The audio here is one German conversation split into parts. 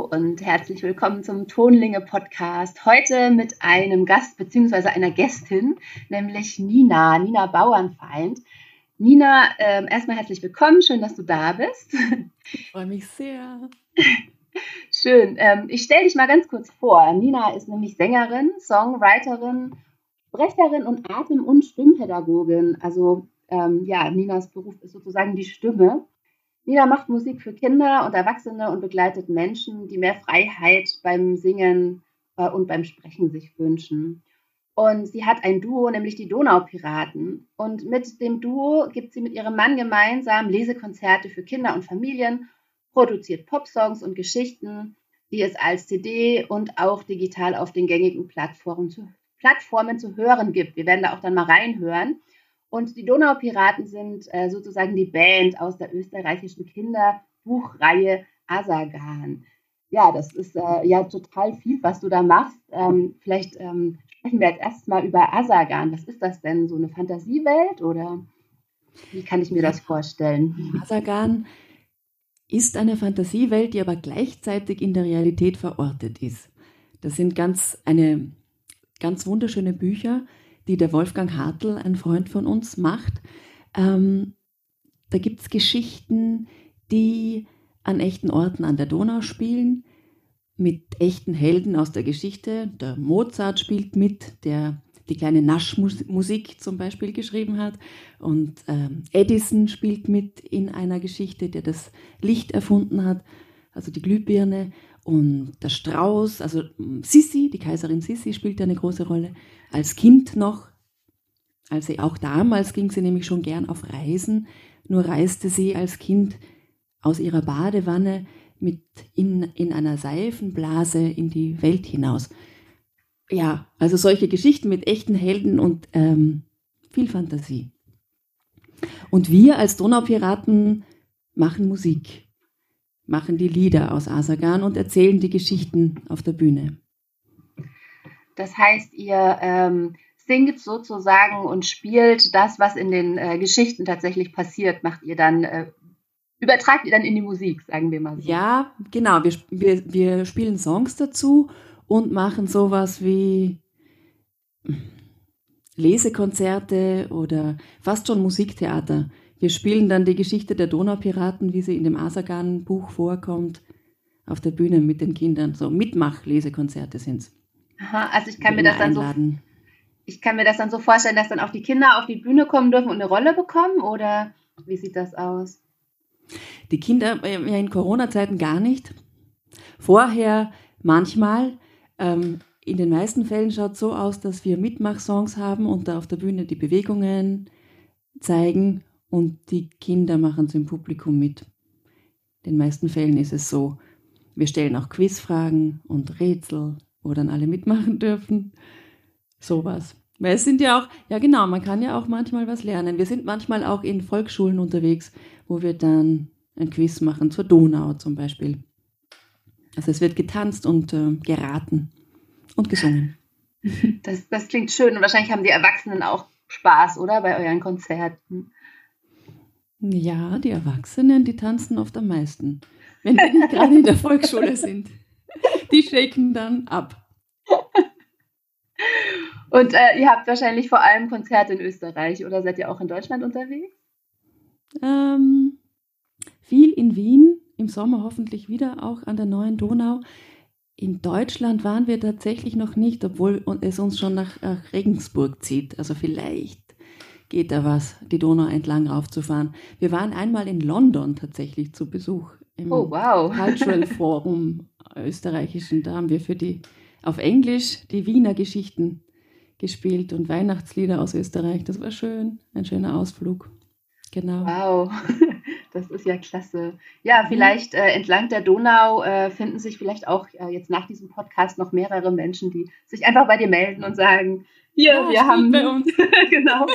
Hallo und herzlich willkommen zum Tonlinge Podcast. Heute mit einem Gast bzw. einer Gästin, nämlich Nina, Nina Bauernfeind. Nina, äh, erstmal herzlich willkommen, schön, dass du da bist. Ich freue mich sehr. Schön. Ähm, ich stelle dich mal ganz kurz vor. Nina ist nämlich Sängerin, Songwriterin, Sprecherin und Atem- und Stimmpädagogin. Also ähm, ja, Ninas Beruf ist sozusagen die Stimme. Nina macht Musik für Kinder und Erwachsene und begleitet Menschen, die mehr Freiheit beim Singen äh, und beim Sprechen sich wünschen. Und sie hat ein Duo, nämlich die Donaupiraten. Und mit dem Duo gibt sie mit ihrem Mann gemeinsam Lesekonzerte für Kinder und Familien, produziert Popsongs und Geschichten, die es als CD und auch digital auf den gängigen Plattformen zu, Plattformen zu hören gibt. Wir werden da auch dann mal reinhören. Und die Donaupiraten sind äh, sozusagen die Band aus der österreichischen Kinderbuchreihe Asagan. Ja, das ist äh, ja total viel, was du da machst. Ähm, vielleicht ähm, sprechen wir jetzt erstmal über Asagan. Was ist das denn? So eine Fantasiewelt oder wie kann ich mir das vorstellen? Asagan ist eine Fantasiewelt, die aber gleichzeitig in der Realität verortet ist. Das sind ganz eine ganz wunderschöne Bücher, die der Wolfgang Hartl, ein Freund von uns, macht. Ähm, da gibt es Geschichten, die an echten Orten an der Donau spielen, mit echten Helden aus der Geschichte. Der Mozart spielt mit, der die kleine Naschmusik zum Beispiel geschrieben hat. Und ähm, Edison spielt mit in einer Geschichte, der das Licht erfunden hat, also die Glühbirne. Und der Strauß, also Sissi, die Kaiserin Sissi spielt eine große Rolle als Kind noch. Also auch damals ging sie nämlich schon gern auf Reisen, nur reiste sie als Kind aus ihrer Badewanne mit in, in einer Seifenblase in die Welt hinaus. Ja, also solche Geschichten mit echten Helden und ähm, viel Fantasie. Und wir als Donaupiraten machen Musik, machen die Lieder aus Asagan und erzählen die Geschichten auf der Bühne. Das heißt, ihr ähm, singt sozusagen und spielt das, was in den äh, Geschichten tatsächlich passiert, macht ihr dann, äh, übertragt ihr dann in die Musik, sagen wir mal so. Ja, genau. Wir, wir, wir spielen Songs dazu und machen sowas wie Lesekonzerte oder fast schon Musiktheater. Wir spielen dann die Geschichte der Donaupiraten, wie sie in dem Asagan-Buch vorkommt, auf der Bühne mit den Kindern. So Mitmach-Lesekonzerte sind es. Aha, also ich kann mir das dann einladen. so ich kann mir das dann so vorstellen, dass dann auch die Kinder auf die Bühne kommen dürfen und eine Rolle bekommen oder wie sieht das aus? Die Kinder äh, ja in Corona-Zeiten gar nicht. Vorher manchmal. Ähm, in den meisten Fällen schaut es so aus, dass wir Mitmachsongs haben und da auf der Bühne die Bewegungen zeigen und die Kinder machen es im Publikum mit. In den meisten Fällen ist es so. Wir stellen auch Quizfragen und Rätsel wo dann alle mitmachen dürfen. Sowas. Weil es sind ja auch, ja genau, man kann ja auch manchmal was lernen. Wir sind manchmal auch in Volksschulen unterwegs, wo wir dann ein Quiz machen zur Donau zum Beispiel. Also es wird getanzt und äh, geraten und gesungen. Das, das klingt schön und wahrscheinlich haben die Erwachsenen auch Spaß, oder? Bei euren Konzerten. Ja, die Erwachsenen, die tanzen oft am meisten, wenn die nicht gerade in der Volksschule sind. Die shaken dann ab. Und äh, ihr habt wahrscheinlich vor allem Konzerte in Österreich oder seid ihr auch in Deutschland unterwegs? Ähm, viel in Wien, im Sommer hoffentlich wieder auch an der neuen Donau. In Deutschland waren wir tatsächlich noch nicht, obwohl es uns schon nach, nach Regensburg zieht. Also vielleicht geht da was, die Donau entlang raufzufahren. Wir waren einmal in London tatsächlich zu Besuch im oh, wow. Cultural Forum österreichischen. Da haben wir für die auf Englisch die Wiener Geschichten gespielt und Weihnachtslieder aus Österreich. Das war schön, ein schöner Ausflug. Genau. Wow, das ist ja klasse. Ja, vielleicht äh, entlang der Donau äh, finden sich vielleicht auch äh, jetzt nach diesem Podcast noch mehrere Menschen, die sich einfach bei dir melden und sagen, hier, ja, wir haben bei uns. genau.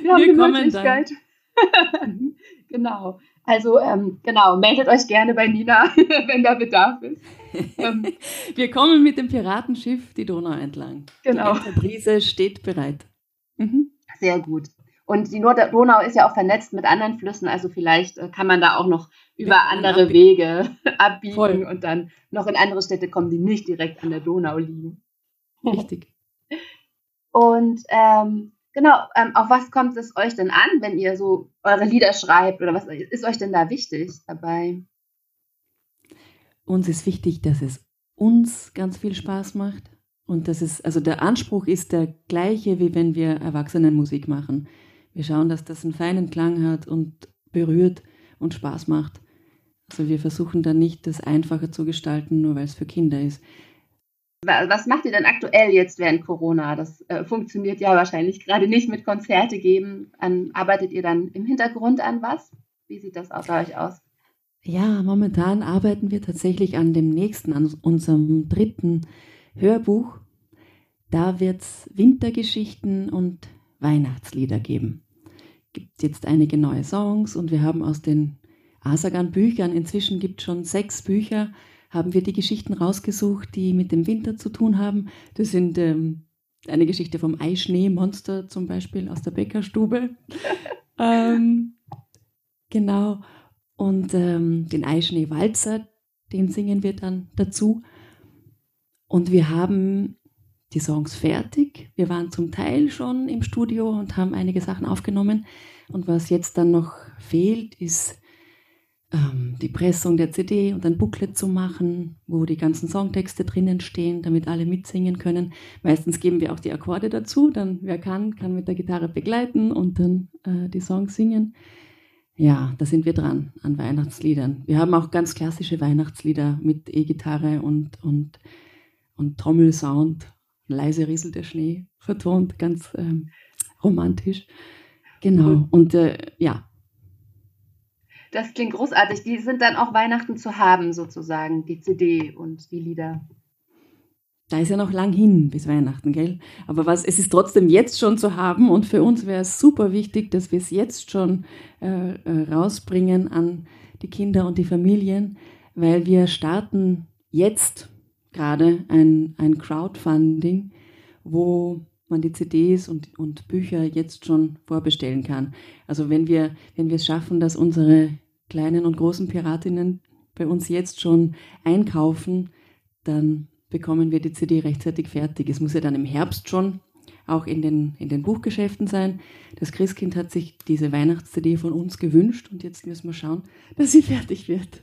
Wir haben wir die Möglichkeit. genau. Also ähm, genau, meldet euch gerne bei Nina, wenn da Bedarf ist. Ähm, Wir kommen mit dem Piratenschiff die Donau entlang. Genau. Die Brise steht bereit. Mhm. Sehr gut. Und die Donau ist ja auch vernetzt mit anderen Flüssen, also vielleicht äh, kann man da auch noch über andere abbiegen. Wege abbiegen Voll. und dann noch in andere Städte kommen, die nicht direkt an der Donau liegen. Richtig. Und ähm, genau, ähm, auf was kommt es euch denn an, wenn ihr so eure Lieder schreibt oder was ist euch denn da wichtig dabei? Uns ist wichtig, dass es uns ganz viel Spaß macht und das ist, also der Anspruch ist der gleiche, wie wenn wir Erwachsenenmusik machen. Wir schauen, dass das einen feinen Klang hat und berührt und Spaß macht. Also wir versuchen dann nicht, das einfacher zu gestalten, nur weil es für Kinder ist. Was macht ihr denn aktuell jetzt während Corona? Das äh, funktioniert ja wahrscheinlich gerade nicht mit Konzerte geben. An, arbeitet ihr dann im Hintergrund an was? Wie sieht das bei euch aus? Ja, momentan arbeiten wir tatsächlich an dem nächsten, an unserem dritten Hörbuch. Da wird es Wintergeschichten und Weihnachtslieder geben. Gibt jetzt einige neue Songs und wir haben aus den Asagan-Büchern, inzwischen gibt es schon sechs Bücher, haben wir die Geschichten rausgesucht, die mit dem Winter zu tun haben. Das sind ähm, eine Geschichte vom Eischneemonster zum Beispiel aus der Bäckerstube. ähm, genau. Und ähm, den Eischneewalzer, den singen wir dann dazu. Und wir haben die Songs fertig. Wir waren zum Teil schon im Studio und haben einige Sachen aufgenommen. Und was jetzt dann noch fehlt, ist ähm, die Pressung der CD und ein Booklet zu machen, wo die ganzen Songtexte drinnen stehen, damit alle mitsingen können. Meistens geben wir auch die Akkorde dazu, dann wer kann, kann mit der Gitarre begleiten und dann äh, die Songs singen. Ja, da sind wir dran an Weihnachtsliedern. Wir haben auch ganz klassische Weihnachtslieder mit E-Gitarre und, und, und Trommelsound. Leise rieselt der Schnee, vertont, ganz ähm, romantisch. Genau, und äh, ja, das klingt großartig. Die sind dann auch Weihnachten zu haben, sozusagen, die CD und die Lieder. Da ist ja noch lang hin bis Weihnachten, gell? Aber was, es ist trotzdem jetzt schon zu haben und für uns wäre es super wichtig, dass wir es jetzt schon äh, äh, rausbringen an die Kinder und die Familien, weil wir starten jetzt gerade ein, ein Crowdfunding, wo man die CDs und, und Bücher jetzt schon vorbestellen kann. Also wenn wir, wenn wir es schaffen, dass unsere kleinen und großen Piratinnen bei uns jetzt schon einkaufen, dann bekommen wir die CD rechtzeitig fertig. Es muss ja dann im Herbst schon auch in den, in den Buchgeschäften sein. Das Christkind hat sich diese Weihnachts-CD von uns gewünscht und jetzt müssen wir schauen, dass sie fertig wird.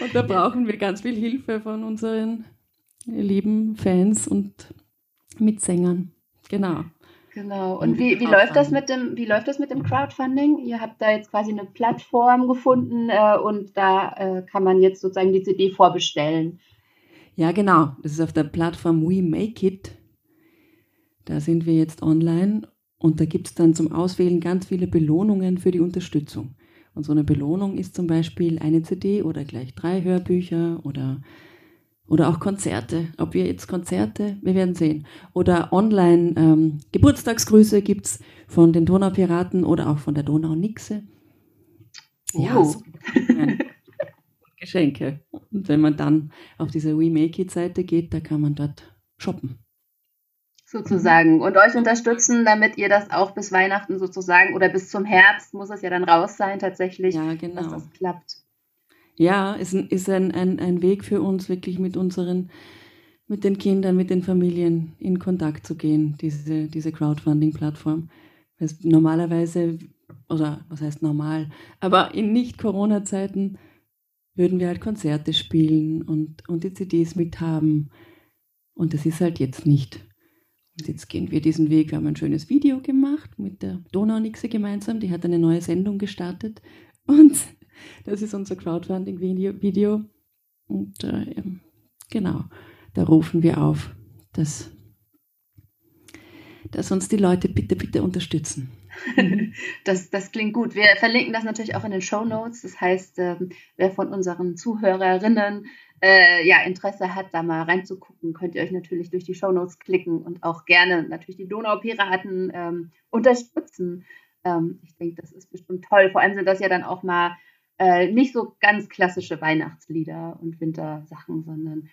und da brauchen wir ganz viel Hilfe von unseren lieben Fans und Mitsängern. Genau. Genau. Und wie, wie läuft das mit dem, wie läuft das mit dem Crowdfunding? Ihr habt da jetzt quasi eine Plattform gefunden äh, und da äh, kann man jetzt sozusagen die CD vorbestellen. Ja, genau. Das ist auf der Plattform We Make It. Da sind wir jetzt online und da gibt es dann zum Auswählen ganz viele Belohnungen für die Unterstützung. Und so eine Belohnung ist zum Beispiel eine CD oder gleich drei Hörbücher oder oder auch Konzerte. Ob wir jetzt Konzerte, wir werden sehen. Oder online ähm, Geburtstagsgrüße gibt es von den Donaupiraten oder auch von der Donau-Nixe. Ja, so, Geschenke. Und wenn man dann auf diese We Make It Seite geht, da kann man dort shoppen. Sozusagen. Und euch unterstützen, damit ihr das auch bis Weihnachten sozusagen oder bis zum Herbst muss es ja dann raus sein tatsächlich, ja, genau. dass das klappt ja, ist, ein, ist ein, ein, ein Weg für uns, wirklich mit unseren, mit den Kindern, mit den Familien in Kontakt zu gehen, diese, diese Crowdfunding-Plattform. Normalerweise, oder was heißt normal, aber in Nicht-Corona-Zeiten würden wir halt Konzerte spielen und, und die CDs mithaben. Und das ist halt jetzt nicht. Und jetzt gehen wir diesen Weg. Wir haben ein schönes Video gemacht mit der Donaunixe gemeinsam. Die hat eine neue Sendung gestartet. Und das ist unser Crowdfunding-Video. Und äh, genau, da rufen wir auf, dass, dass uns die Leute bitte, bitte unterstützen. Das, das klingt gut. Wir verlinken das natürlich auch in den Show Notes. Das heißt, ähm, wer von unseren Zuhörerinnen äh, ja, Interesse hat, da mal reinzugucken, könnt ihr euch natürlich durch die Show Notes klicken und auch gerne natürlich die Donaupiraten ähm, unterstützen. Ähm, ich denke, das ist bestimmt toll. Vor allem sind das ja dann auch mal äh, nicht so ganz klassische Weihnachtslieder und Wintersachen, sondern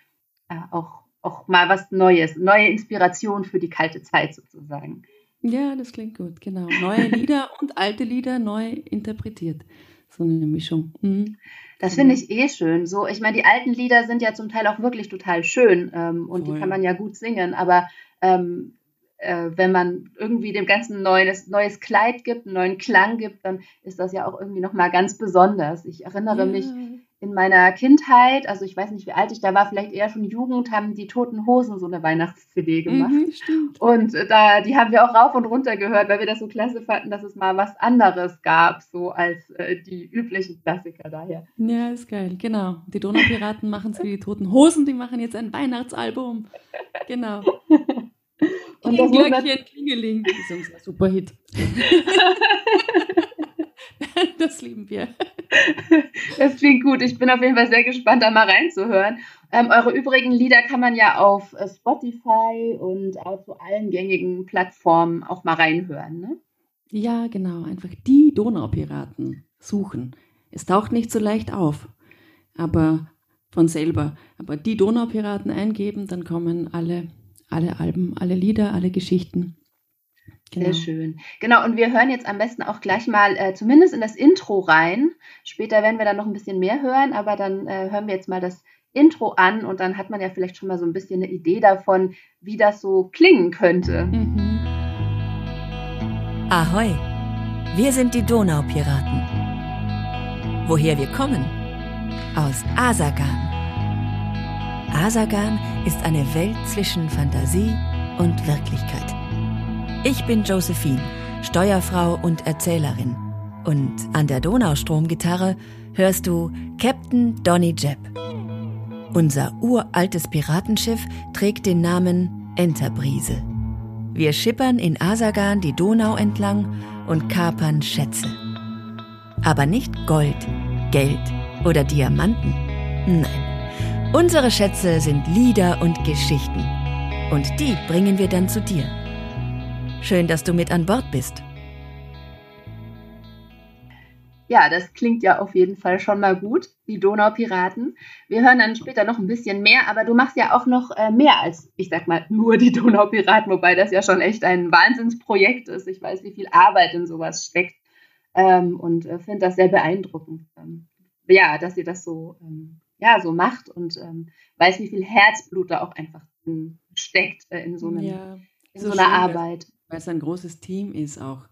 äh, auch, auch mal was Neues, neue Inspiration für die kalte Zeit sozusagen. Ja, das klingt gut, genau. Neue Lieder und alte Lieder neu interpretiert. So eine Mischung. Mhm. Das finde ich eh schön. So, ich meine, die alten Lieder sind ja zum Teil auch wirklich total schön ähm, und Voll. die kann man ja gut singen, aber ähm, äh, wenn man irgendwie dem Ganzen ein neues, neues Kleid gibt, einen neuen Klang gibt, dann ist das ja auch irgendwie nochmal ganz besonders. Ich erinnere ja. mich in meiner Kindheit, also ich weiß nicht, wie alt ich da war, vielleicht eher schon Jugend, haben die Toten Hosen so eine Weihnachts-CD gemacht. Mhm, und äh, da, die haben wir auch rauf und runter gehört, weil wir das so klasse fanden, dass es mal was anderes gab, so als äh, die üblichen Klassiker daher. Ja, ist geil, genau. Die Donaupiraten machen es wie die Toten Hosen, die machen jetzt ein Weihnachtsalbum. Genau. Und das Glöckchen, Klingeling. Das ist unser Superhit. das lieben wir. Das klingt gut. Ich bin auf jeden Fall sehr gespannt, da mal reinzuhören. Ähm, eure übrigen Lieder kann man ja auf äh, Spotify und auf so allen gängigen Plattformen auch mal reinhören, ne? Ja, genau. Einfach die Donaupiraten suchen. Es taucht nicht so leicht auf, aber von selber. Aber die Donaupiraten eingeben, dann kommen alle, alle Alben, alle Lieder, alle Geschichten. Genau. Sehr schön. Genau, und wir hören jetzt am besten auch gleich mal äh, zumindest in das Intro rein. Später werden wir dann noch ein bisschen mehr hören, aber dann äh, hören wir jetzt mal das Intro an und dann hat man ja vielleicht schon mal so ein bisschen eine Idee davon, wie das so klingen könnte. Mhm. Ahoi, wir sind die Donaupiraten. Woher wir kommen? Aus Asagan. Asagan ist eine Welt zwischen Fantasie und Wirklichkeit. Ich bin Josephine, Steuerfrau und Erzählerin. Und an der Donaustromgitarre hörst du Captain Donny Jepp. Unser uraltes Piratenschiff trägt den Namen Enterbrise. Wir schippern in Asagan die Donau entlang und kapern Schätze. Aber nicht Gold, Geld oder Diamanten. Nein, unsere Schätze sind Lieder und Geschichten. Und die bringen wir dann zu dir. Schön, dass du mit an Bord bist. Ja, das klingt ja auf jeden Fall schon mal gut, die Donaupiraten. Wir hören dann später noch ein bisschen mehr, aber du machst ja auch noch äh, mehr als, ich sag mal, nur die Donaupiraten, wobei das ja schon echt ein Wahnsinnsprojekt ist. Ich weiß, wie viel Arbeit in sowas steckt ähm, und äh, finde das sehr beeindruckend. Ähm, ja, dass ihr das so, ähm, ja, so macht und ähm, weiß, wie viel Herzblut da auch einfach steckt äh, in so, einem, ja, in so, so einer Arbeit weil es ein großes Team ist auch,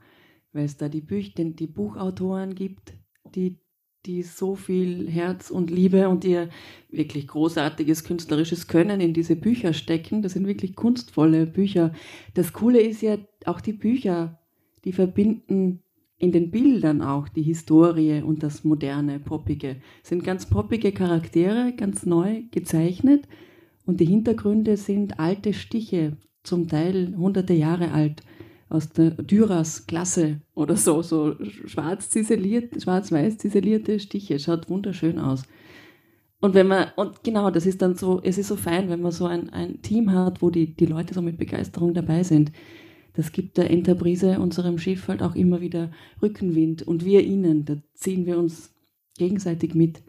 weil es da die, Büch die, die Buchautoren gibt, die, die so viel Herz und Liebe und ihr wirklich großartiges künstlerisches Können in diese Bücher stecken. Das sind wirklich kunstvolle Bücher. Das Coole ist ja auch die Bücher, die verbinden in den Bildern auch die Historie und das moderne, poppige. Es sind ganz poppige Charaktere, ganz neu gezeichnet und die Hintergründe sind alte Stiche zum Teil hunderte Jahre alt, aus der Düras-Klasse oder so, so schwarz ziseliert, schwarz-weiß ziselierte Stiche. Schaut wunderschön aus. Und wenn man, und genau, das ist dann so, es ist so fein, wenn man so ein, ein Team hat, wo die, die Leute so mit Begeisterung dabei sind. Das gibt der Enterbrise, unserem Schiff, halt auch immer wieder Rückenwind. Und wir ihnen, da ziehen wir uns gegenseitig mit.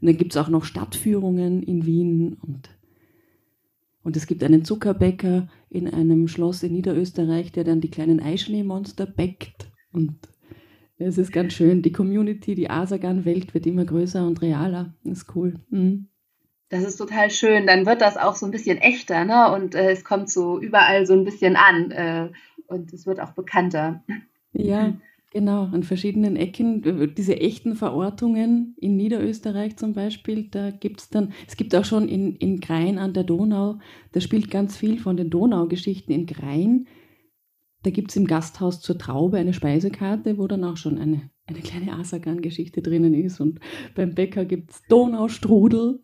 Und dann gibt es auch noch Stadtführungen in Wien und und es gibt einen Zuckerbäcker in einem Schloss in Niederösterreich, der dann die kleinen Eischneemonster bäckt. Und es ist ganz schön. Die Community, die Asagan-Welt wird immer größer und realer. Das ist cool. Mhm. Das ist total schön. Dann wird das auch so ein bisschen echter, ne? Und äh, es kommt so überall so ein bisschen an. Äh, und es wird auch bekannter. Ja, Genau, an verschiedenen Ecken, äh, diese echten Verortungen in Niederösterreich zum Beispiel, da gibt es dann, es gibt auch schon in, in Grein an der Donau, da spielt ganz viel von den Donaugeschichten in Grein. Da gibt es im Gasthaus zur Traube eine Speisekarte, wo dann auch schon eine, eine kleine Asagan-Geschichte drinnen ist. Und beim Bäcker gibt es Donaustrudel,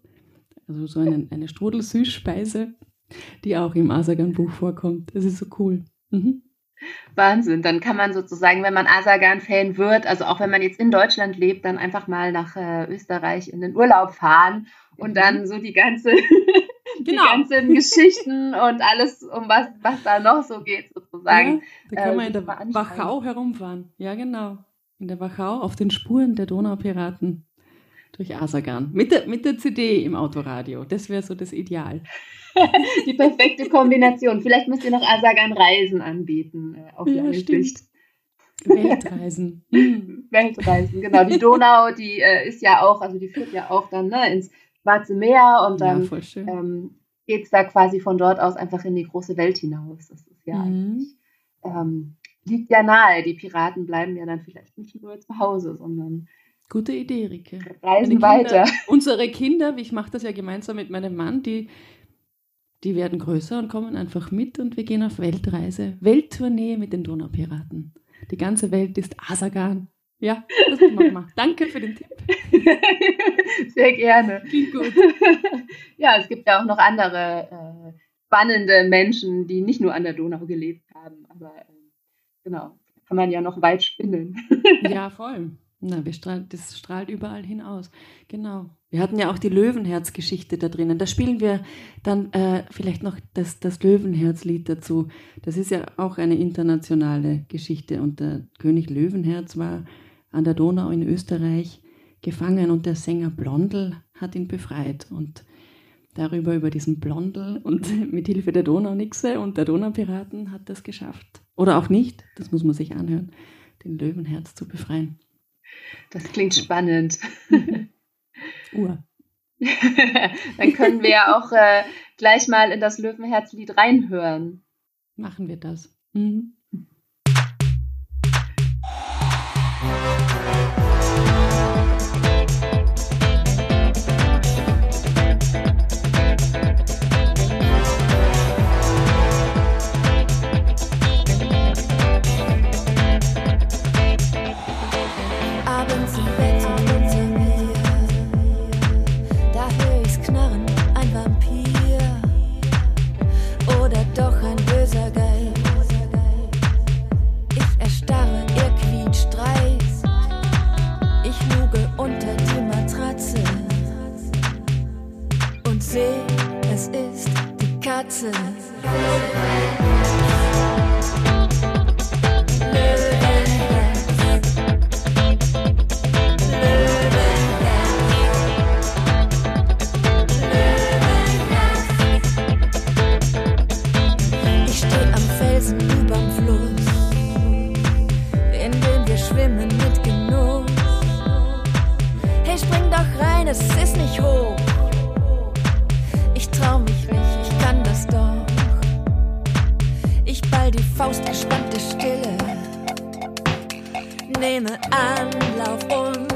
also so eine, eine Strudel-Süßspeise, die auch im Asagan-Buch vorkommt. Das ist so cool. Mhm. Wahnsinn. Dann kann man sozusagen, wenn man Asagan-Fan wird, also auch wenn man jetzt in Deutschland lebt, dann einfach mal nach äh, Österreich in den Urlaub fahren und mhm. dann so die ganze die genau. ganzen Geschichten und alles, um was, was da noch so geht, sozusagen. Ja, da kann äh, man in der Wachau herumfahren. Ja, genau. In der Wachau auf den Spuren der Donaupiraten. Durch Asagan. Mit der, mit der CD im Autoradio. Das wäre so das Ideal. Die perfekte Kombination. Vielleicht müsst ihr noch Asagan Reisen anbieten. Äh, auf ja, stimmt. Weltreisen. Weltreisen, genau. Die Donau, die äh, ist ja auch, also die führt ja auch dann ne, ins Schwarze Meer und dann ja, ähm, geht es da quasi von dort aus einfach in die große Welt hinaus. Das ist ja mhm. ähm, liegt ja nahe. Die Piraten bleiben ja dann vielleicht nicht nur zu Hause, sondern Gute Idee, Rike. Reisen Kinder, weiter. Unsere Kinder, ich mache das ja gemeinsam mit meinem Mann, die, die werden größer und kommen einfach mit und wir gehen auf Weltreise. Welttournee mit den Donaupiraten. Die ganze Welt ist Asagan. Ja, das machen wir. Danke für den Tipp. Sehr gerne. Klingt gut. Ja, es gibt ja auch noch andere äh, spannende Menschen, die nicht nur an der Donau gelebt haben, aber äh, genau, kann man ja noch weit spinnen. Ja, voll. Na, wir strahlen, das strahlt überall hinaus. Genau. Wir hatten ja auch die Löwenherz-Geschichte da drinnen. Da spielen wir dann äh, vielleicht noch das, das Löwenherz-Lied dazu. Das ist ja auch eine internationale Geschichte. Und der König Löwenherz war an der Donau in Österreich gefangen und der Sänger Blondel hat ihn befreit. Und darüber, über diesen Blondel und mit Hilfe der Donaunixe und der Donaupiraten hat das geschafft. Oder auch nicht, das muss man sich anhören, den Löwenherz zu befreien. Das klingt spannend. Uhr. Dann können wir ja auch äh, gleich mal in das Löwenherzlied reinhören. Machen wir das. Mhm. Ja, und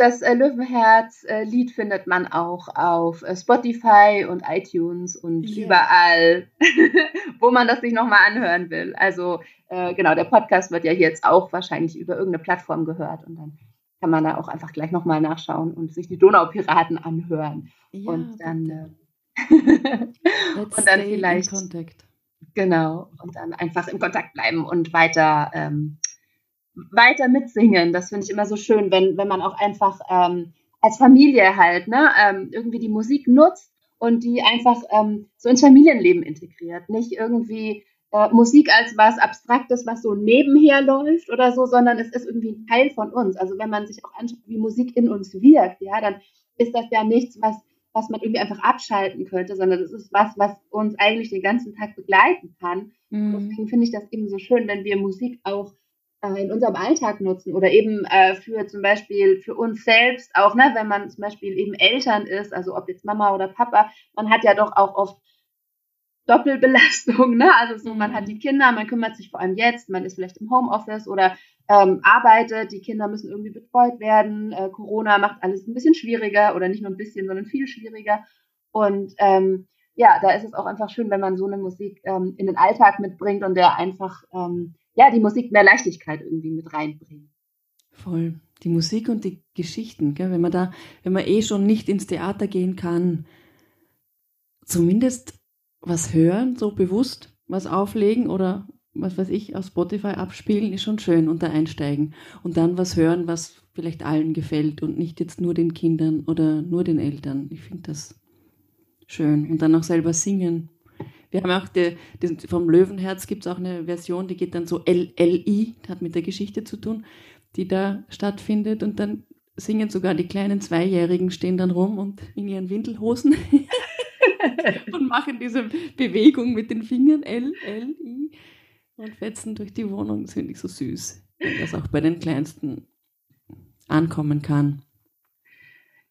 das äh, Löwenherz-Lied äh, findet man auch auf äh, Spotify und iTunes und yeah. überall, wo man das sich nochmal anhören will. Also äh, genau, der Podcast wird ja jetzt auch wahrscheinlich über irgendeine Plattform gehört und dann kann man da auch einfach gleich nochmal nachschauen und sich die Donaupiraten anhören. Ja, und dann, äh, und dann vielleicht. Genau. Und dann einfach in Kontakt bleiben und weiter, ähm, weiter mitsingen. Das finde ich immer so schön, wenn, wenn man auch einfach ähm, als Familie halt, ne, ähm, irgendwie die Musik nutzt und die einfach ähm, so ins Familienleben integriert. Nicht irgendwie äh, Musik als was Abstraktes, was so nebenher läuft oder so, sondern es ist irgendwie ein Teil von uns. Also wenn man sich auch anschaut, wie Musik in uns wirkt, ja, dann ist das ja nichts, was, was man irgendwie einfach abschalten könnte, sondern es ist was, was uns eigentlich den ganzen Tag begleiten kann. Mhm. Deswegen finde ich das eben so schön, wenn wir Musik auch äh, in unserem Alltag nutzen oder eben äh, für zum Beispiel für uns selbst auch, ne, wenn man zum Beispiel eben Eltern ist, also ob jetzt Mama oder Papa, man hat ja doch auch oft Doppelbelastung, ne? Also so, man hat mhm. die Kinder, man kümmert sich vor allem jetzt, man ist vielleicht im Homeoffice oder ähm, arbeitet, die Kinder müssen irgendwie betreut werden. Äh, Corona macht alles ein bisschen schwieriger oder nicht nur ein bisschen, sondern viel schwieriger. Und ähm, ja, da ist es auch einfach schön, wenn man so eine Musik ähm, in den Alltag mitbringt und der einfach ähm, ja die Musik mehr Leichtigkeit irgendwie mit reinbringt. Voll. Die Musik und die Geschichten, gell? wenn man da, wenn man eh schon nicht ins Theater gehen kann, zumindest was hören, so bewusst was auflegen oder was weiß ich, auf Spotify abspielen, ist schon schön und da einsteigen. Und dann was hören, was vielleicht allen gefällt und nicht jetzt nur den Kindern oder nur den Eltern. Ich finde das schön. Und dann auch selber singen. Wir haben auch die, die, vom Löwenherz gibt es auch eine Version, die geht dann so LLI, hat mit der Geschichte zu tun, die da stattfindet. Und dann singen sogar die kleinen Zweijährigen, stehen dann rum und in ihren Windelhosen und machen diese Bewegung mit den Fingern L, L, I und fetzen durch die Wohnung. Das finde ich so süß, wenn das auch bei den Kleinsten ankommen kann.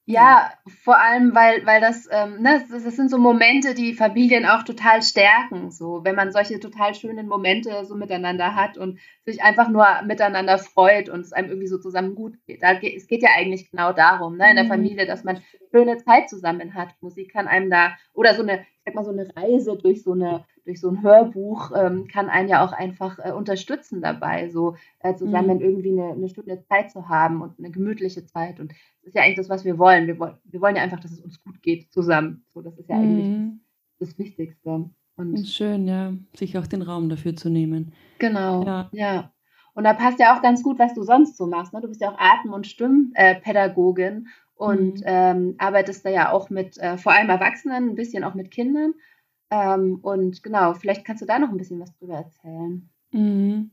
Ja, vor allem, weil, weil das, ähm, ne, das, das, sind so Momente, die Familien auch total stärken. So, wenn man solche total schönen Momente so miteinander hat und sich einfach nur miteinander freut und es einem irgendwie so zusammen gut geht. Da geht es geht ja eigentlich genau darum, ne, in der mhm. Familie, dass man schöne Zeit zusammen hat. Musik kann einem da, oder so eine, ich sag mal, so eine Reise durch so eine durch so ein Hörbuch ähm, kann einen ja auch einfach äh, unterstützen dabei, so äh, zusammen mhm. irgendwie eine, eine Stunde Zeit zu haben und eine gemütliche Zeit. Und das ist ja eigentlich das, was wir wollen. Wir, wollen, wir wollen ja einfach, dass es uns gut geht zusammen. So, das ist ja mhm. eigentlich das, Wichtigste. Und Schön, ja, sich auch den Raum dafür zu nehmen. Genau, ja. ja. Und da passt ja auch ganz gut, was du sonst so machst. Ne? Du bist ja auch Atem- und Stimmpädagogin und mhm. ähm, arbeitest da ja auch mit äh, vor allem Erwachsenen, ein bisschen auch mit Kindern. Ähm, und genau, vielleicht kannst du da noch ein bisschen was drüber erzählen. Mhm.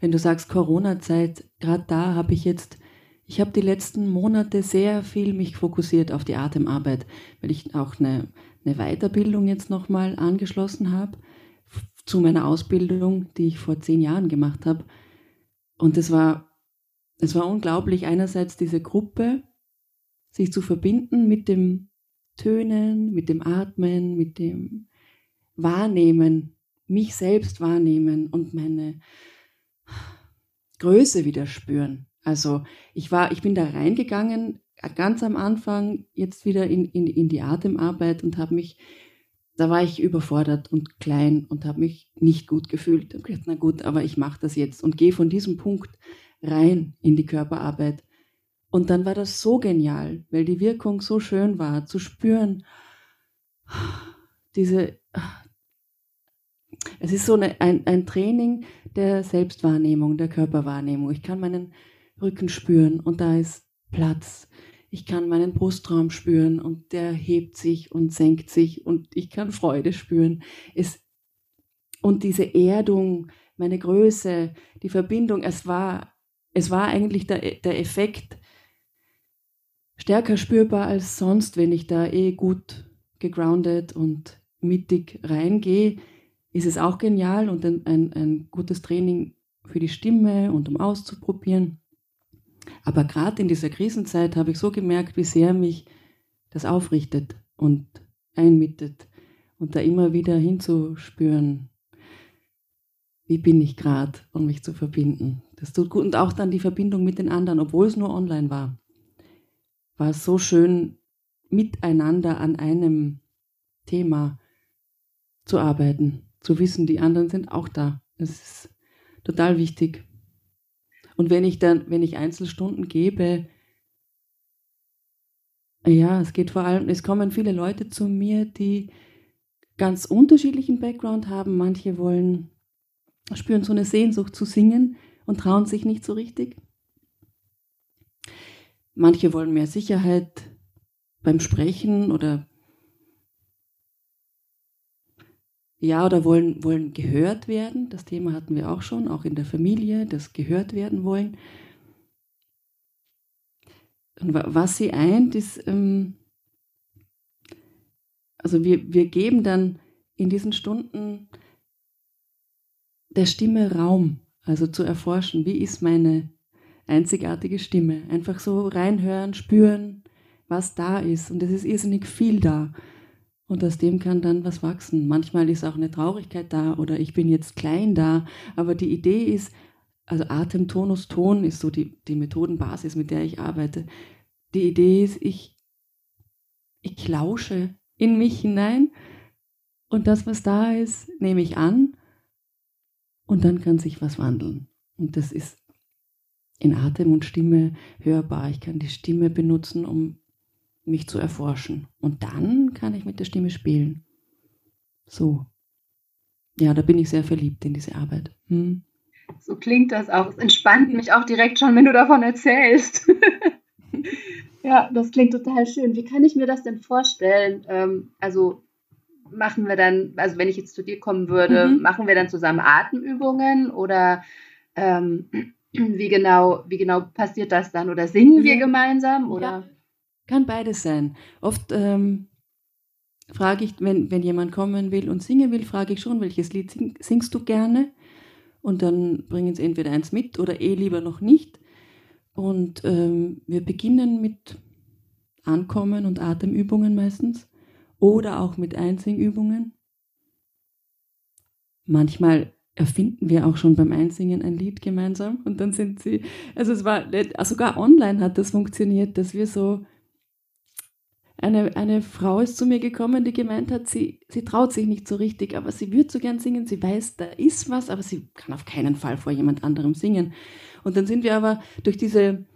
Wenn du sagst Corona-Zeit, gerade da habe ich jetzt, ich habe die letzten Monate sehr viel mich fokussiert auf die Atemarbeit, weil ich auch eine, eine Weiterbildung jetzt nochmal angeschlossen habe zu meiner Ausbildung, die ich vor zehn Jahren gemacht habe. Und es war, es war unglaublich, einerseits diese Gruppe, sich zu verbinden mit dem Tönen, mit dem Atmen, mit dem wahrnehmen, mich selbst wahrnehmen und meine Größe wieder spüren. Also ich war, ich bin da reingegangen, ganz am Anfang, jetzt wieder in, in, in die Atemarbeit und habe mich, da war ich überfordert und klein und habe mich nicht gut gefühlt. Ich habe na gut, aber ich mache das jetzt und gehe von diesem Punkt rein in die Körperarbeit. Und dann war das so genial, weil die Wirkung so schön war, zu spüren, diese, es ist so eine, ein, ein Training der Selbstwahrnehmung, der Körperwahrnehmung. Ich kann meinen Rücken spüren und da ist Platz. Ich kann meinen Brustraum spüren und der hebt sich und senkt sich und ich kann Freude spüren. Es, und diese Erdung, meine Größe, die Verbindung, es war, es war eigentlich der, der Effekt stärker spürbar als sonst, wenn ich da eh gut gegroundet und mittig reingehe ist es auch genial und ein, ein, ein gutes Training für die Stimme und um auszuprobieren. Aber gerade in dieser Krisenzeit habe ich so gemerkt, wie sehr mich das aufrichtet und einmittet und da immer wieder hinzuspüren, wie bin ich gerade und mich zu verbinden. Das tut gut und auch dann die Verbindung mit den anderen, obwohl es nur online war, war es so schön miteinander an einem Thema zu arbeiten zu wissen, die anderen sind auch da. Das ist total wichtig. Und wenn ich dann, wenn ich Einzelstunden gebe, ja, es geht vor allem, es kommen viele Leute zu mir, die ganz unterschiedlichen Background haben. Manche wollen, spüren so eine Sehnsucht zu singen und trauen sich nicht so richtig. Manche wollen mehr Sicherheit beim Sprechen oder ja, oder wollen, wollen gehört werden. Das Thema hatten wir auch schon, auch in der Familie, das gehört werden wollen. Und was sie eint, ist, ähm, also wir, wir geben dann in diesen Stunden der Stimme Raum, also zu erforschen, wie ist meine einzigartige Stimme. Einfach so reinhören, spüren, was da ist. Und es ist irrsinnig viel da. Und aus dem kann dann was wachsen. Manchmal ist auch eine Traurigkeit da oder ich bin jetzt klein da. Aber die Idee ist, also Atem, Tonus, Ton ist so die, die Methodenbasis, mit der ich arbeite. Die Idee ist, ich, ich lausche in mich hinein und das, was da ist, nehme ich an und dann kann sich was wandeln. Und das ist in Atem und Stimme hörbar. Ich kann die Stimme benutzen, um mich zu erforschen. Und dann kann ich mit der Stimme spielen. So. Ja, da bin ich sehr verliebt in diese Arbeit. Hm. So klingt das auch. Es entspannt mich auch direkt schon, wenn du davon erzählst. ja, das klingt total schön. Wie kann ich mir das denn vorstellen? Ähm, also machen wir dann, also wenn ich jetzt zu dir kommen würde, mhm. machen wir dann zusammen Atemübungen oder ähm, wie genau, wie genau passiert das dann? Oder singen wir gemeinsam? Oder? Ja, kann beides sein. Oft ähm, frage ich, wenn, wenn jemand kommen will und singen will, frage ich schon, welches Lied sing, singst du gerne? Und dann bringen sie entweder eins mit oder eh lieber noch nicht. Und ähm, wir beginnen mit Ankommen und Atemübungen meistens oder auch mit Einsingübungen. Manchmal erfinden wir auch schon beim Einsingen ein Lied gemeinsam und dann sind sie, also es war, sogar online hat das funktioniert, dass wir so, eine, eine Frau ist zu mir gekommen, die gemeint hat, sie, sie traut sich nicht so richtig, aber sie würde so gern singen, sie weiß, da ist was, aber sie kann auf keinen Fall vor jemand anderem singen. Und dann sind wir aber durch diese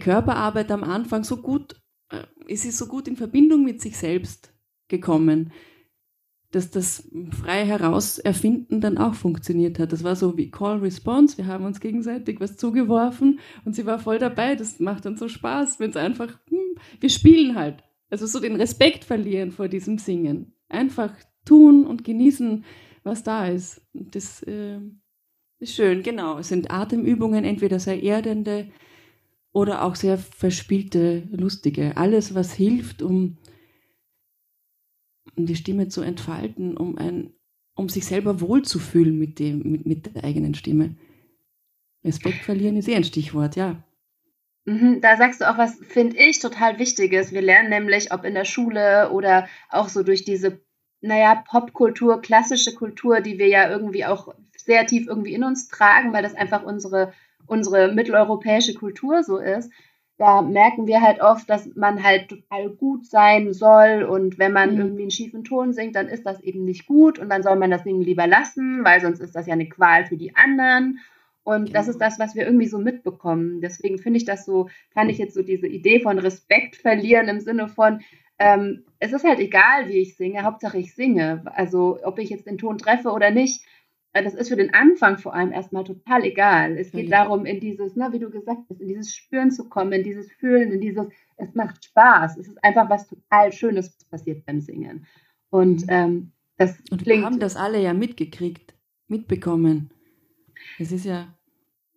Körperarbeit am Anfang so gut, äh, ist sie so gut in Verbindung mit sich selbst gekommen, dass das frei heraus erfinden dann auch funktioniert hat. Das war so wie Call Response. Wir haben uns gegenseitig was zugeworfen und sie war voll dabei. Das macht dann so Spaß, wenn es einfach, hm, wir spielen halt. Also so den Respekt verlieren vor diesem Singen. Einfach tun und genießen, was da ist. Das äh, ist schön, genau. Es sind Atemübungen, entweder sehr erdende oder auch sehr verspielte, lustige. Alles, was hilft, um um die Stimme zu entfalten, um, ein, um sich selber wohlzufühlen mit, dem, mit, mit der eigenen Stimme. Respekt verlieren ist eh ein Stichwort, ja. Mhm, da sagst du auch was, finde ich, total Wichtiges. Wir lernen nämlich, ob in der Schule oder auch so durch diese, naja, Popkultur, klassische Kultur, die wir ja irgendwie auch sehr tief irgendwie in uns tragen, weil das einfach unsere, unsere mitteleuropäische Kultur so ist, da merken wir halt oft, dass man halt total gut sein soll und wenn man mhm. irgendwie einen schiefen Ton singt, dann ist das eben nicht gut und dann soll man das Singen lieber lassen, weil sonst ist das ja eine Qual für die anderen. Und genau. das ist das, was wir irgendwie so mitbekommen. Deswegen finde ich das so, kann ich jetzt so diese Idee von Respekt verlieren im Sinne von, ähm, es ist halt egal, wie ich singe, Hauptsache ich singe. Also ob ich jetzt den Ton treffe oder nicht, das ist für den Anfang vor allem erstmal total egal. Es geht ja. darum, in dieses, na, wie du gesagt hast, in dieses Spüren zu kommen, in dieses Fühlen, in dieses, es macht Spaß. Es ist einfach was total Schönes passiert beim Singen. Und mhm. ähm, das Und wir haben das alle ja mitgekriegt, mitbekommen. Es ist ja.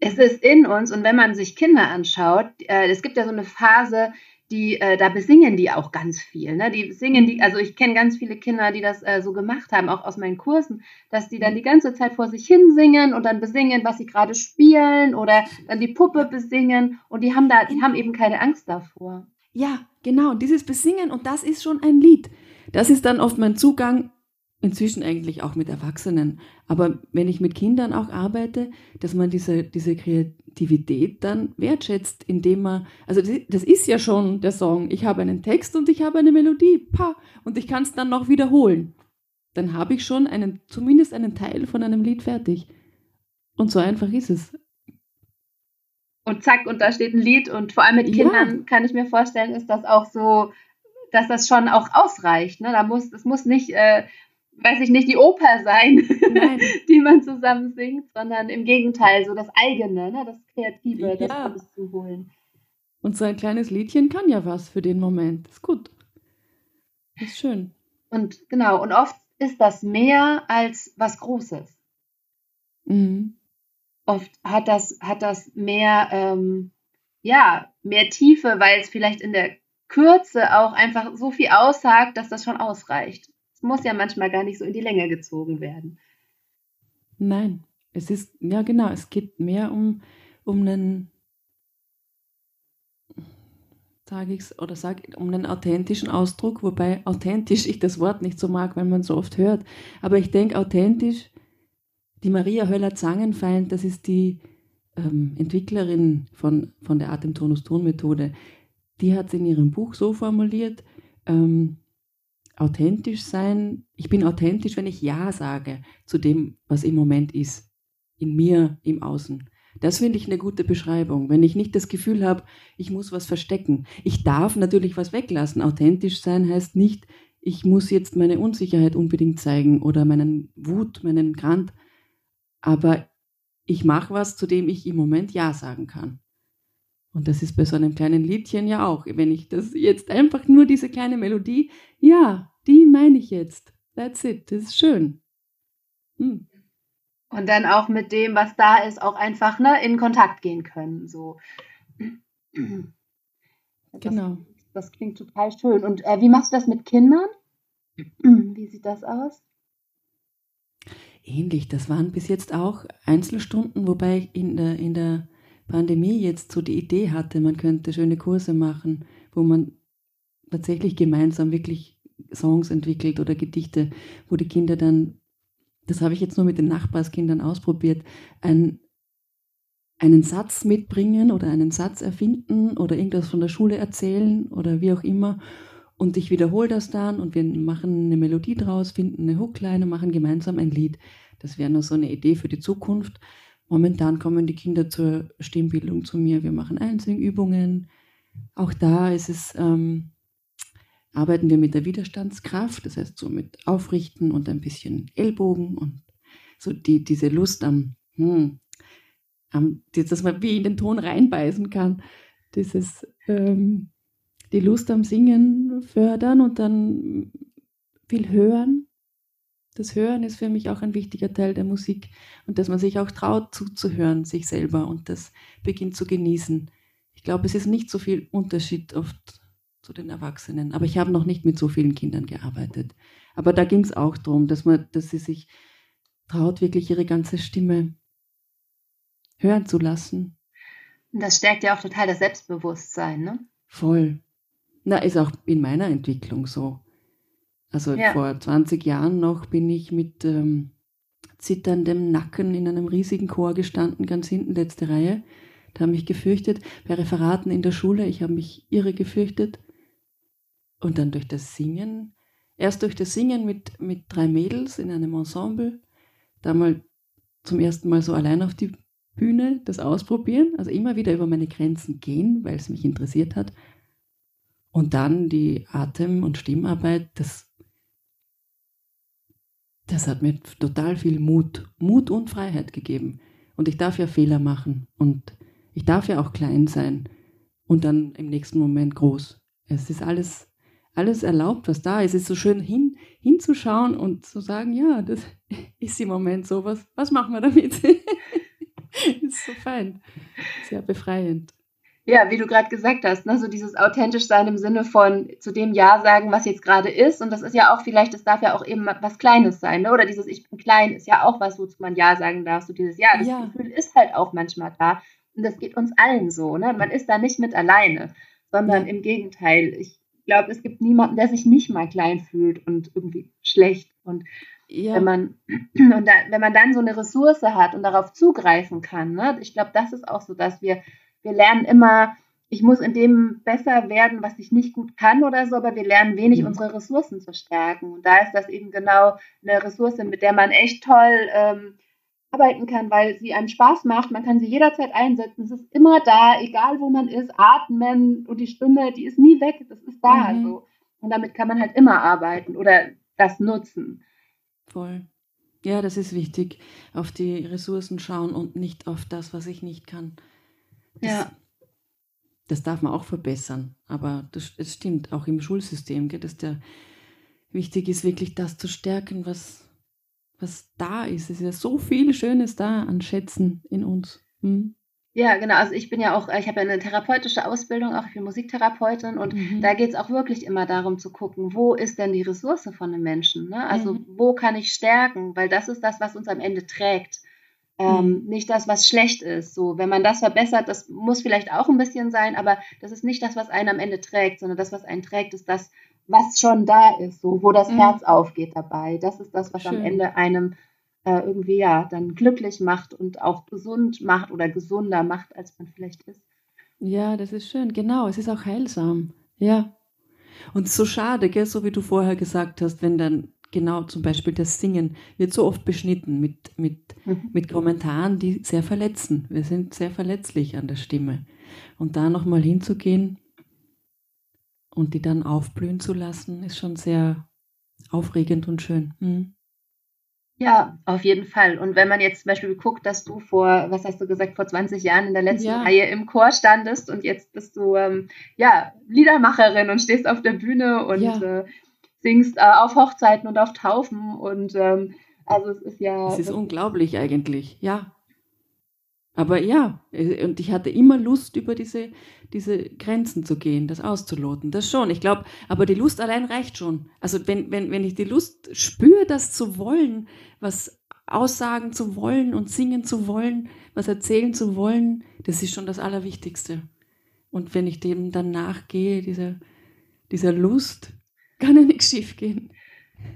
Es ist in uns und wenn man sich Kinder anschaut, äh, es gibt ja so eine Phase, die, äh, da besingen die auch ganz viel. Ne? Die singen die, also ich kenne ganz viele Kinder, die das äh, so gemacht haben, auch aus meinen Kursen, dass die dann die ganze Zeit vor sich hin singen und dann besingen, was sie gerade spielen oder dann die Puppe besingen und die haben da, die haben eben keine Angst davor. Ja, genau, dieses Besingen und das ist schon ein Lied. Das ist dann oft mein Zugang inzwischen eigentlich auch mit Erwachsenen. Aber wenn ich mit Kindern auch arbeite, dass man diese, diese Kreativität dann wertschätzt, indem man, also das ist ja schon der Song, ich habe einen Text und ich habe eine Melodie, pa, und ich kann es dann noch wiederholen. Dann habe ich schon einen, zumindest einen Teil von einem Lied fertig. Und so einfach ist es. und zack, und da steht ein Lied. Und vor allem mit Kindern ja. kann ich mir vorstellen, ist das auch so, dass das schon auch ausreicht. Ne? Da muss, es muss nicht, äh, weiß ich nicht, die Oper sein, die man zusammen singt, sondern im Gegenteil, so das eigene, ne? das Kreative, ja. das alles zu holen. Und so ein kleines Liedchen kann ja was für den Moment. Ist gut. Ist schön. Und genau, und oft ist das mehr als was Großes. Mhm. Oft hat das, hat das mehr, ähm, ja, mehr Tiefe, weil es vielleicht in der Kürze auch einfach so viel aussagt, dass das schon ausreicht. Muss ja manchmal gar nicht so in die Länge gezogen werden. Nein, es ist, ja genau, es geht mehr um, um einen sage ich oder sage um einen authentischen Ausdruck, wobei authentisch ich das Wort nicht so mag, weil man so oft hört. Aber ich denke, authentisch, die Maria Höller-Zangenfeind, das ist die ähm, Entwicklerin von, von der Atemtonus-Ton-Methode, die hat es in ihrem Buch so formuliert, ähm, authentisch sein, ich bin authentisch, wenn ich Ja sage zu dem, was im Moment ist, in mir, im Außen. Das finde ich eine gute Beschreibung. Wenn ich nicht das Gefühl habe, ich muss was verstecken. Ich darf natürlich was weglassen. Authentisch sein heißt nicht, ich muss jetzt meine Unsicherheit unbedingt zeigen oder meinen Wut, meinen Grant. Aber ich mache was, zu dem ich im Moment Ja sagen kann. Und das ist bei so einem kleinen Liedchen ja auch. Wenn ich das jetzt einfach nur diese kleine Melodie, ja, die meine ich jetzt. That's it. Das ist schön. Hm und dann auch mit dem, was da ist, auch einfach ne, in Kontakt gehen können. So. Genau. Das, das klingt total schön. Und äh, wie machst du das mit Kindern? Wie sieht das aus? Ähnlich. Das waren bis jetzt auch Einzelstunden, wobei ich in der, in der Pandemie jetzt so die Idee hatte, man könnte schöne Kurse machen, wo man tatsächlich gemeinsam wirklich Songs entwickelt oder Gedichte, wo die Kinder dann das habe ich jetzt nur mit den Nachbarskindern ausprobiert, ein, einen Satz mitbringen oder einen Satz erfinden oder irgendwas von der Schule erzählen oder wie auch immer. Und ich wiederhole das dann und wir machen eine Melodie draus, finden eine Hookline und machen gemeinsam ein Lied. Das wäre nur so eine Idee für die Zukunft. Momentan kommen die Kinder zur Stimmbildung zu mir. Wir machen Einsingübungen. Auch da ist es ähm, arbeiten wir mit der Widerstandskraft, das heißt so mit Aufrichten und ein bisschen Ellbogen und so die, diese Lust am, hm, am, dass man wie in den Ton reinbeißen kann, dieses, ähm, die Lust am Singen fördern und dann viel hören. Das Hören ist für mich auch ein wichtiger Teil der Musik und dass man sich auch traut zuzuhören, sich selber und das beginnt zu genießen. Ich glaube, es ist nicht so viel Unterschied oft zu den Erwachsenen. Aber ich habe noch nicht mit so vielen Kindern gearbeitet. Aber da ging es auch darum, dass man, dass sie sich traut, wirklich ihre ganze Stimme hören zu lassen. Das stärkt ja auch total das Selbstbewusstsein, ne? Voll. Na, ist auch in meiner Entwicklung so. Also ja. vor 20 Jahren noch bin ich mit ähm, zitterndem Nacken in einem riesigen Chor gestanden, ganz hinten, letzte Reihe. Da habe ich gefürchtet. Bei Referaten in der Schule, ich habe mich irre gefürchtet. Und dann durch das Singen, erst durch das Singen mit, mit drei Mädels in einem Ensemble, da mal zum ersten Mal so allein auf die Bühne das ausprobieren, also immer wieder über meine Grenzen gehen, weil es mich interessiert hat. Und dann die Atem- und Stimmarbeit, das, das hat mir total viel Mut, Mut und Freiheit gegeben. Und ich darf ja Fehler machen und ich darf ja auch klein sein und dann im nächsten Moment groß. Es ist alles alles erlaubt, was da ist. Es ist so schön hin, hinzuschauen und zu sagen, ja, das ist im Moment so, was, was machen wir damit? ist so fein, sehr befreiend. Ja, wie du gerade gesagt hast, ne, so dieses authentisch sein im Sinne von zu dem Ja sagen, was jetzt gerade ist. Und das ist ja auch vielleicht, das darf ja auch eben was Kleines sein, ne? Oder dieses Ich bin klein ist ja auch was, wozu man Ja sagen darf. So dieses Ja, das ja. Gefühl ist halt auch manchmal da. Und das geht uns allen so, ne? Man ist da nicht mit alleine, sondern im Gegenteil. Ich glaube, es gibt niemanden, der sich nicht mal klein fühlt und irgendwie schlecht. Und ja. wenn man und da, wenn man dann so eine Ressource hat und darauf zugreifen kann, ne, ich glaube, das ist auch so, dass wir wir lernen immer, ich muss in dem besser werden, was ich nicht gut kann oder so, aber wir lernen wenig mhm. unsere Ressourcen zu stärken. Und da ist das eben genau eine Ressource, mit der man echt toll ähm, arbeiten kann, weil sie einem Spaß macht. Man kann sie jederzeit einsetzen. Es ist immer da, egal wo man ist. Atmen und die Stimme, die ist nie weg. Das ist da. Mhm. So. Und damit kann man halt immer arbeiten oder das nutzen. Voll. Ja, das ist wichtig. Auf die Ressourcen schauen und nicht auf das, was ich nicht kann. Das, ja. Das darf man auch verbessern. Aber das, das stimmt, auch im Schulsystem, gell, dass der wichtig ist, wirklich das zu stärken, was, was da ist. Es ist ja so viel Schönes da an Schätzen in uns. Hm? Ja, genau. Also ich bin ja auch, ich habe ja eine therapeutische Ausbildung, auch für Musiktherapeutin und mhm. da geht es auch wirklich immer darum zu gucken, wo ist denn die Ressource von einem Menschen? Ne? Also mhm. wo kann ich stärken? Weil das ist das, was uns am Ende trägt. Ähm, mhm. Nicht das, was schlecht ist. So, wenn man das verbessert, das muss vielleicht auch ein bisschen sein, aber das ist nicht das, was einen am Ende trägt, sondern das, was einen trägt, ist das, was schon da ist, so, wo das mhm. Herz aufgeht dabei. Das ist das, was Schön. am Ende einem äh, irgendwie ja dann glücklich macht und auch gesund macht oder gesunder macht, als man vielleicht ist. Ja, das ist schön, genau. Es ist auch heilsam. Ja. Und so schade, gell, so wie du vorher gesagt hast, wenn dann genau zum Beispiel das Singen wird so oft beschnitten mit, mit, mhm. mit Kommentaren, die sehr verletzen. Wir sind sehr verletzlich an der Stimme. Und da nochmal hinzugehen und die dann aufblühen zu lassen, ist schon sehr aufregend und schön. Mhm. Ja, auf jeden Fall. Und wenn man jetzt zum Beispiel guckt, dass du vor, was hast du gesagt, vor 20 Jahren in der letzten ja. Reihe im Chor standest und jetzt bist du ähm, ja Liedermacherin und stehst auf der Bühne und ja. äh, singst äh, auf Hochzeiten und auf Taufen und ähm, also es ist ja. Es ist unglaublich eigentlich, ja. Aber ja, äh, und ich hatte immer Lust, über diese, diese Grenzen zu gehen, das auszuloten. Das schon. Ich glaube, aber die Lust allein reicht schon. Also wenn, wenn, wenn ich die Lust spüre, das zu wollen, was aussagen zu wollen und singen zu wollen, was erzählen zu wollen, das ist schon das Allerwichtigste. Und wenn ich dem dann nachgehe, dieser, dieser Lust, kann ja nichts schief gehen.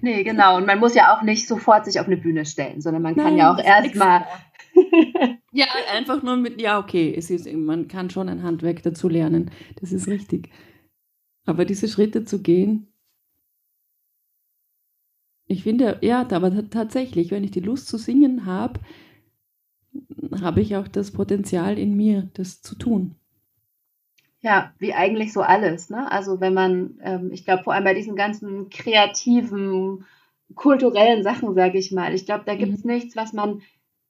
Nee, genau. Und man muss ja auch nicht sofort sich auf eine Bühne stellen, sondern man Nein, kann ja auch erstmal ja, einfach nur mit, ja, okay, es ist, man kann schon ein Handwerk dazu lernen, das ist richtig. Aber diese Schritte zu gehen, ich finde, ja, aber tatsächlich, wenn ich die Lust zu singen habe, habe ich auch das Potenzial in mir, das zu tun. Ja, wie eigentlich so alles. Ne? Also wenn man, ähm, ich glaube vor allem bei diesen ganzen kreativen, kulturellen Sachen, sage ich mal, ich glaube, da gibt es mhm. nichts, was man,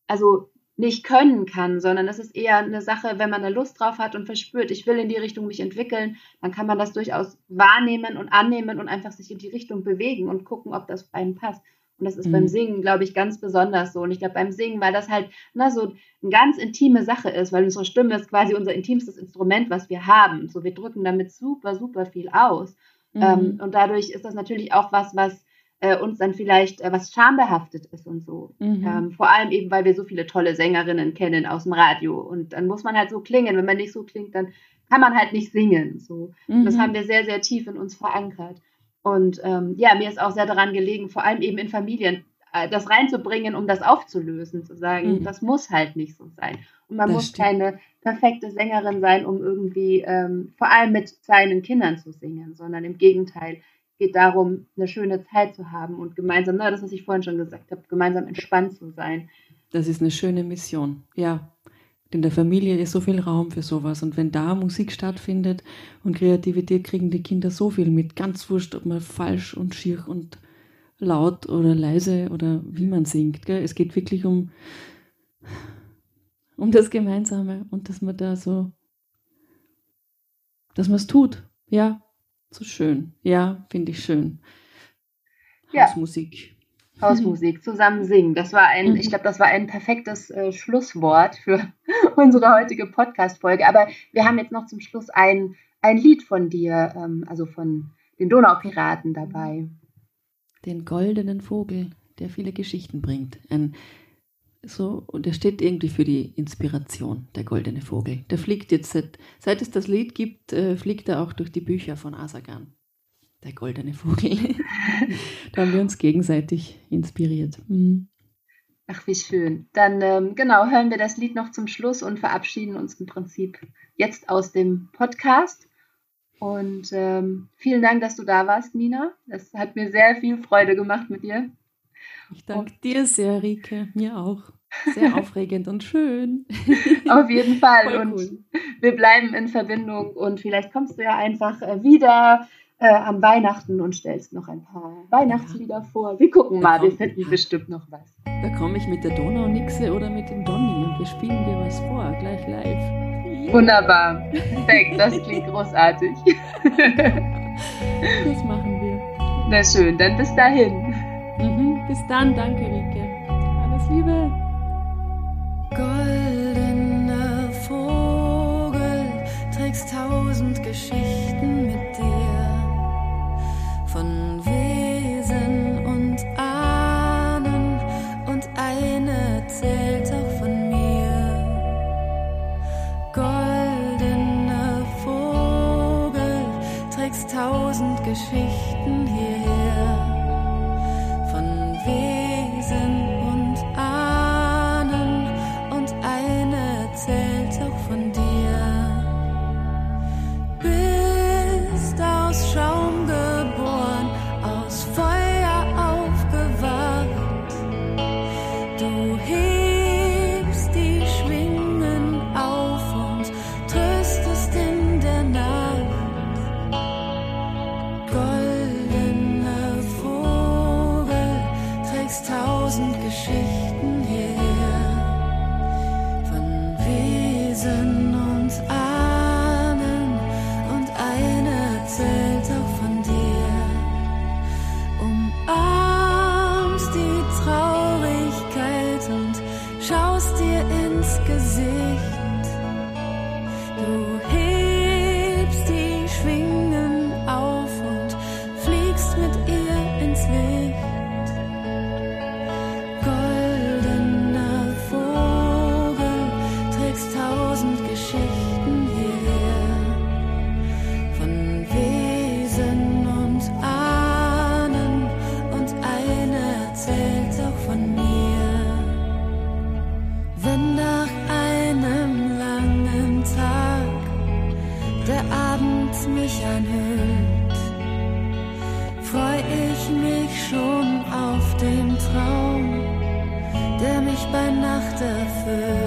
also nicht können kann, sondern es ist eher eine Sache, wenn man eine Lust drauf hat und verspürt, ich will in die Richtung mich entwickeln, dann kann man das durchaus wahrnehmen und annehmen und einfach sich in die Richtung bewegen und gucken, ob das bei einem passt. Und das ist mhm. beim Singen, glaube ich, ganz besonders so. Und ich glaube, beim Singen, weil das halt na, so eine ganz intime Sache ist, weil unsere Stimme ist quasi unser intimstes Instrument, was wir haben. So, wir drücken damit super, super viel aus. Mhm. Ähm, und dadurch ist das natürlich auch was, was äh, uns dann vielleicht äh, was schambehaftet ist und so. Mhm. Ähm, vor allem eben, weil wir so viele tolle Sängerinnen kennen aus dem Radio. Und dann muss man halt so klingen. Wenn man nicht so klingt, dann kann man halt nicht singen. So. Mhm. Das haben wir sehr, sehr tief in uns verankert. Und ähm, ja, mir ist auch sehr daran gelegen, vor allem eben in Familien, äh, das reinzubringen, um das aufzulösen, zu sagen, mhm. das muss halt nicht so sein. Und man das muss stimmt. keine perfekte Sängerin sein, um irgendwie ähm, vor allem mit seinen Kindern zu singen, sondern im Gegenteil, geht darum, eine schöne Zeit zu haben und gemeinsam, na, das, was ich vorhin schon gesagt habe, gemeinsam entspannt zu sein. Das ist eine schöne Mission, ja. In der Familie ist so viel Raum für sowas. Und wenn da Musik stattfindet und Kreativität, kriegen die Kinder so viel mit. Ganz wurscht, ob man falsch und schier und laut oder leise oder wie man singt. Gell? Es geht wirklich um, um das Gemeinsame und dass man da so, dass man es tut. Ja, so schön. Ja, finde ich schön. Ja. Hausmusik. Hausmusik, zusammen singen. Das war ein, mhm. ich glaube, das war ein perfektes äh, Schlusswort für unsere heutige Podcast-Folge. Aber wir haben jetzt noch zum Schluss ein, ein Lied von dir, ähm, also von den Donaupiraten dabei. Den goldenen Vogel, der viele Geschichten bringt. Ein so, und er steht irgendwie für die Inspiration, der goldene Vogel. Der fliegt jetzt, seit, seit es das Lied gibt, äh, fliegt er auch durch die Bücher von Asagan. Der goldene Vogel. da haben wir uns gegenseitig inspiriert. Mhm. Ach, wie schön. Dann ähm, genau, hören wir das Lied noch zum Schluss und verabschieden uns im Prinzip jetzt aus dem Podcast. Und ähm, vielen Dank, dass du da warst, Nina. Das hat mir sehr viel Freude gemacht mit dir. Ich danke und dir sehr, Rike. Mir auch. Sehr aufregend und schön. Auf jeden Fall. Voll und cool. wir bleiben in Verbindung und vielleicht kommst du ja einfach äh, wieder äh, an Weihnachten und stellst noch ein paar Weihnachtslieder vor. Wir gucken da mal, wir finden bestimmt noch was. Da komme ich mit der Donaunixe oder mit dem Donny und wir spielen dir was vor, gleich live. Wunderbar, perfekt, das klingt großartig. das machen wir. Na schön, dann bis dahin. Mhm, bis dann, danke Rike. Alles Liebe. Goldener Vogel, trägst tausend Geschichten. Herz mich anhüllt, freu ich mich schon auf den Traum, der mich bei Nacht erfüllt.